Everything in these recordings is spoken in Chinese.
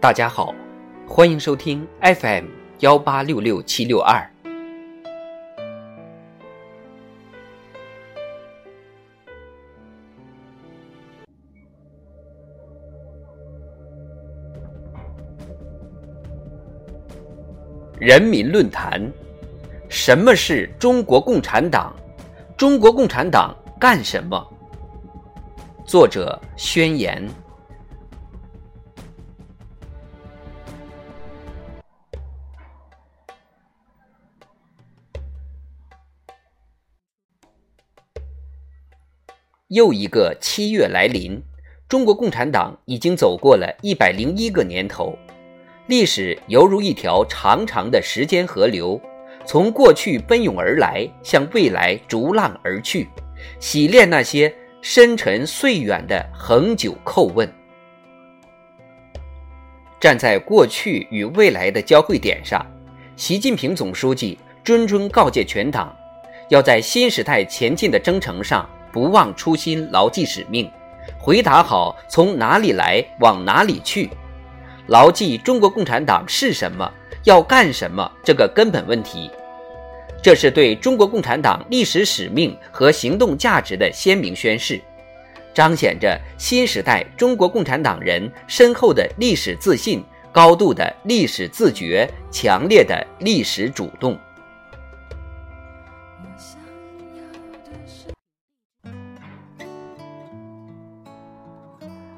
大家好，欢迎收听 FM 幺八六六七六二。人民论坛：什么是中国共产党？中国共产党干什么？作者：宣言。又一个七月来临，中国共产党已经走过了一百零一个年头。历史犹如一条长长的时间河流，从过去奔涌而来，向未来逐浪而去，洗练那些深沉邃远的恒久叩问。站在过去与未来的交汇点上，习近平总书记谆谆告诫全党，要在新时代前进的征程上不忘初心，牢记使命，回答好从哪里来，往哪里去。牢记中国共产党是什么，要干什么这个根本问题，这是对中国共产党历史使命和行动价值的鲜明宣示，彰显着新时代中国共产党人深厚的历史自信、高度的历史自觉、强烈的历史主动。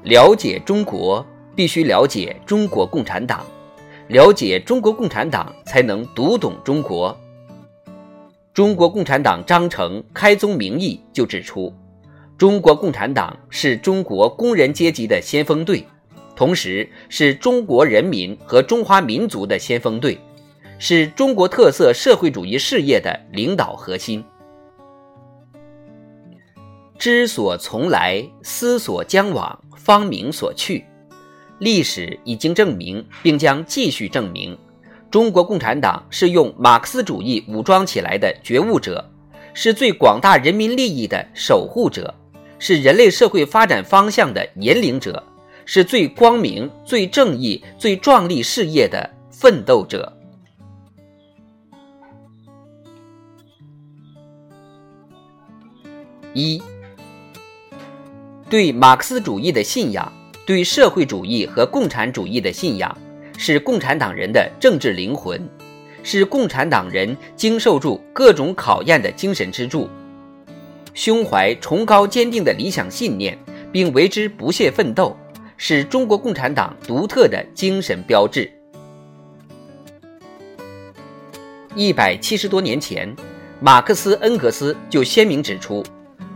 了解中国。必须了解中国共产党，了解中国共产党，才能读懂中国。中国共产党章程开宗明义就指出，中国共产党是中国工人阶级的先锋队，同时是中国人民和中华民族的先锋队，是中国特色社会主义事业的领导核心。知所从来，思所将往，方明所去。历史已经证明，并将继续证明，中国共产党是用马克思主义武装起来的觉悟者，是最广大人民利益的守护者，是人类社会发展方向的引领者，是最光明、最正义、最壮丽事业的奋斗者。一，对马克思主义的信仰。对社会主义和共产主义的信仰，是共产党人的政治灵魂，是共产党人经受住各种考验的精神支柱。胸怀崇高坚定的理想信念，并为之不懈奋斗，是中国共产党独特的精神标志。一百七十多年前，马克思、恩格斯就鲜明指出，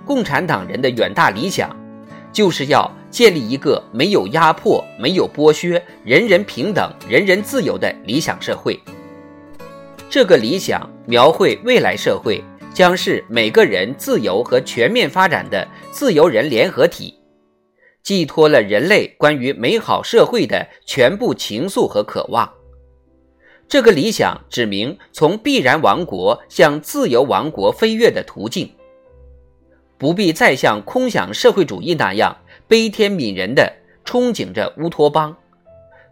共产党人的远大理想，就是要。建立一个没有压迫、没有剥削、人人平等、人人自由的理想社会。这个理想描绘未来社会将是每个人自由和全面发展的自由人联合体，寄托了人类关于美好社会的全部情愫和渴望。这个理想指明从必然王国向自由王国飞跃的途径，不必再像空想社会主义那样。悲天悯人的憧憬着乌托邦，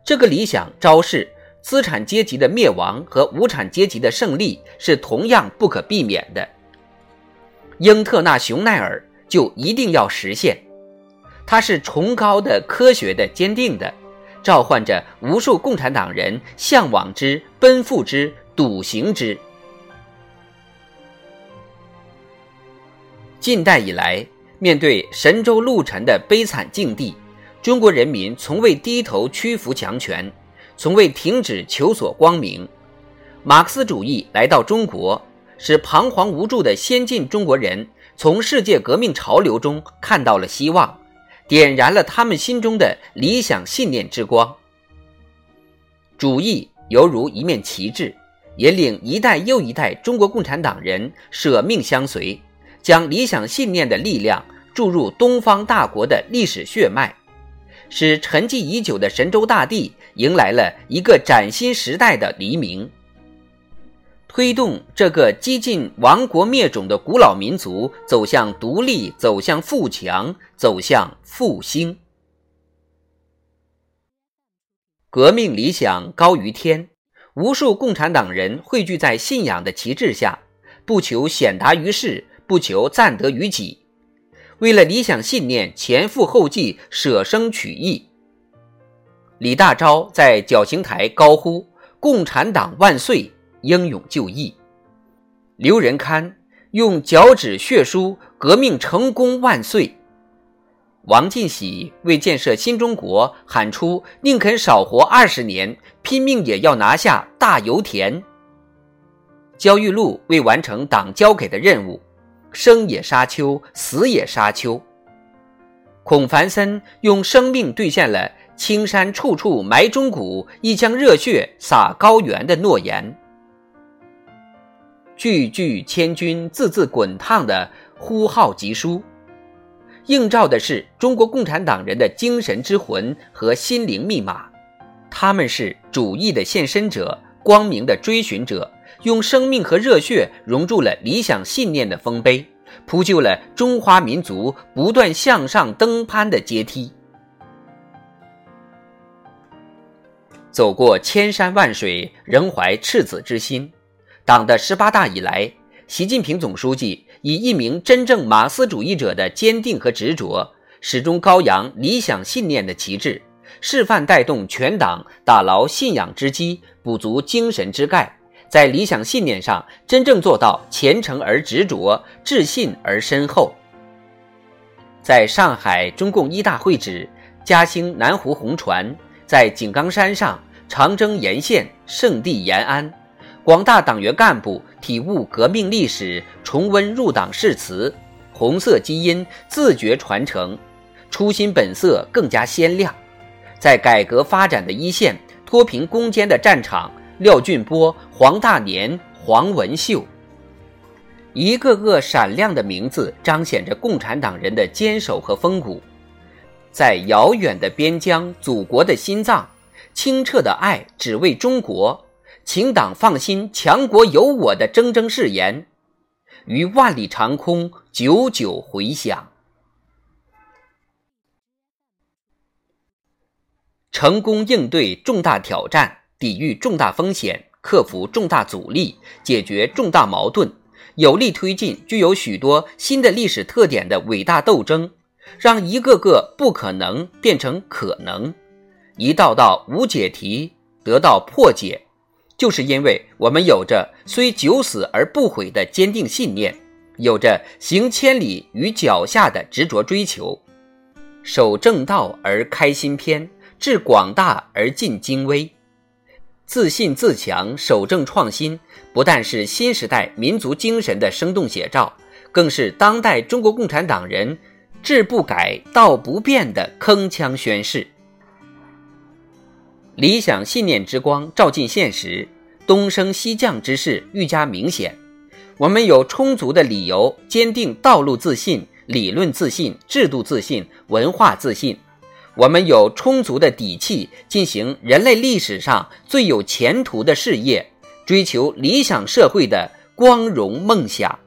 这个理想昭示资产阶级的灭亡和无产阶级的胜利是同样不可避免的。英特纳雄耐尔就一定要实现，它是崇高的、科学的、坚定的，召唤着无数共产党人向往之、奔赴之、笃行之。近代以来。面对神州陆沉的悲惨境地，中国人民从未低头屈服强权，从未停止求索光明。马克思主义来到中国，使彷徨无助的先进中国人从世界革命潮流中看到了希望，点燃了他们心中的理想信念之光。主义犹如一面旗帜，引领一代又一代中国共产党人舍命相随，将理想信念的力量。注入东方大国的历史血脉，使沉寂已久的神州大地迎来了一个崭新时代的黎明，推动这个几近亡国灭种的古老民族走向独立，走向富强，走向复兴。革命理想高于天，无数共产党人汇聚在信仰的旗帜下，不求显达于世，不求赞得于己，为了理想信念前赴后继，舍生取义。李大钊在绞刑台高呼“共产党万岁”，英勇就义。刘仁堪用脚趾血书“革命成功万岁”。王进喜为建设新中国喊出“宁肯少活二十年，拼命也要拿下大油田”。焦裕禄为完成党交给的任务，生也沙丘，死也沙丘。孔繁森用生命兑现了“青山处处埋忠骨，一腔热血洒高原”的诺言。句句千钧，字字滚烫的呼号疾书。映照的是中国共产党人的精神之魂和心灵密码，他们是主义的献身者，光明的追寻者，用生命和热血融入了理想信念的丰碑，铺就了中华民族不断向上登攀的阶梯。走过千山万水，仍怀赤子之心。党的十八大以来，习近平总书记。以一名真正马克思主义者的坚定和执着，始终高扬理想信念的旗帜，示范带动全党打牢信仰之基，补足精神之钙，在理想信念上真正做到虔诚而执着，自信而深厚。在上海中共一大会址嘉兴南湖红船，在井冈山上长征沿线圣地延安。广大党员干部体悟革命历史，重温入党誓词，红色基因自觉传承，初心本色更加鲜亮。在改革发展的一线，脱贫攻坚的战场，廖俊波、黄大年、黄文秀，一个个闪亮的名字，彰显着共产党人的坚守和风骨。在遥远的边疆，祖国的心脏，清澈的爱，只为中国。请党放心，强国有我的铮铮誓言，于万里长空久久回响。成功应对重大挑战，抵御重大风险，克服重大阻力，解决重大矛盾，有力推进具有许多新的历史特点的伟大斗争，让一个个不可能变成可能，一道道无解题得到破解。就是因为我们有着虽九死而不悔的坚定信念，有着行千里于脚下的执着追求，守正道而开新篇，致广大而尽精微，自信自强，守正创新，不但是新时代民族精神的生动写照，更是当代中国共产党人志不改、道不变的铿锵宣誓。理想信念之光照进现实，东升西降之势愈加明显。我们有充足的理由坚定道路自信、理论自信、制度自信、文化自信。我们有充足的底气进行人类历史上最有前途的事业，追求理想社会的光荣梦想。